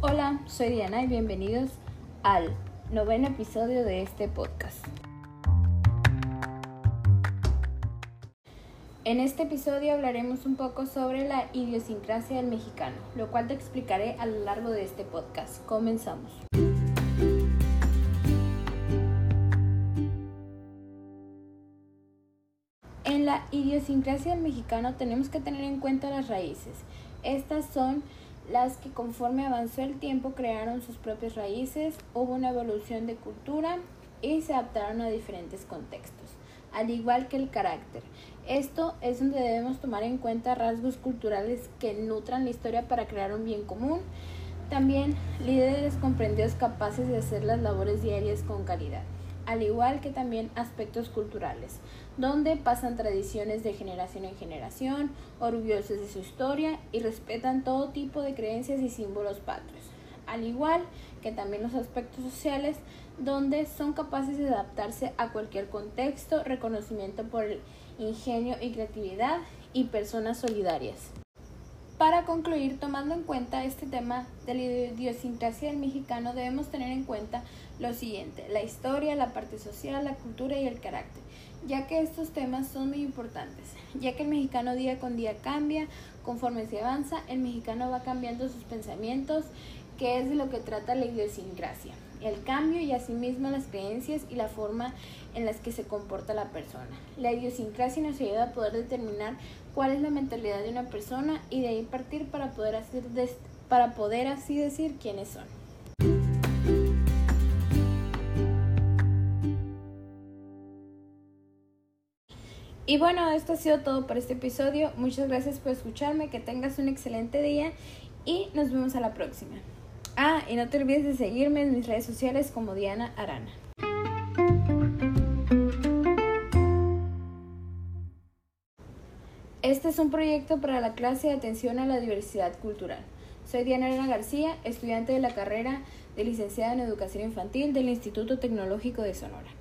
Hola, soy Diana y bienvenidos al noveno episodio de este podcast. En este episodio hablaremos un poco sobre la idiosincrasia del mexicano, lo cual te explicaré a lo largo de este podcast. Comenzamos. En la idiosincrasia del mexicano tenemos que tener en cuenta las raíces. Estas son las que conforme avanzó el tiempo crearon sus propias raíces, hubo una evolución de cultura y se adaptaron a diferentes contextos, al igual que el carácter. Esto es donde debemos tomar en cuenta rasgos culturales que nutran la historia para crear un bien común. También líderes comprendidos capaces de hacer las labores diarias con calidad al igual que también aspectos culturales, donde pasan tradiciones de generación en generación, orgullosos de su historia y respetan todo tipo de creencias y símbolos patrios, al igual que también los aspectos sociales, donde son capaces de adaptarse a cualquier contexto, reconocimiento por el ingenio y creatividad y personas solidarias. Para concluir, tomando en cuenta este tema de la idiosincrasia del mexicano, debemos tener en cuenta lo siguiente, la historia, la parte social, la cultura y el carácter, ya que estos temas son muy importantes, ya que el mexicano día con día cambia, conforme se avanza, el mexicano va cambiando sus pensamientos, que es de lo que trata la idiosincrasia, el cambio y asimismo las creencias y la forma en las que se comporta la persona. La idiosincrasia nos ayuda a poder determinar cuál es la mentalidad de una persona y de ahí partir para poder, así decir quiénes son. Y bueno, esto ha sido todo por este episodio. Muchas gracias por escucharme, que tengas un excelente día y nos vemos a la próxima. Ah, y no te olvides de seguirme en mis redes sociales como Diana Arana. Este es un proyecto para la clase de atención a la diversidad cultural. Soy Diana Elena García, estudiante de la carrera de licenciada en educación infantil del Instituto Tecnológico de Sonora.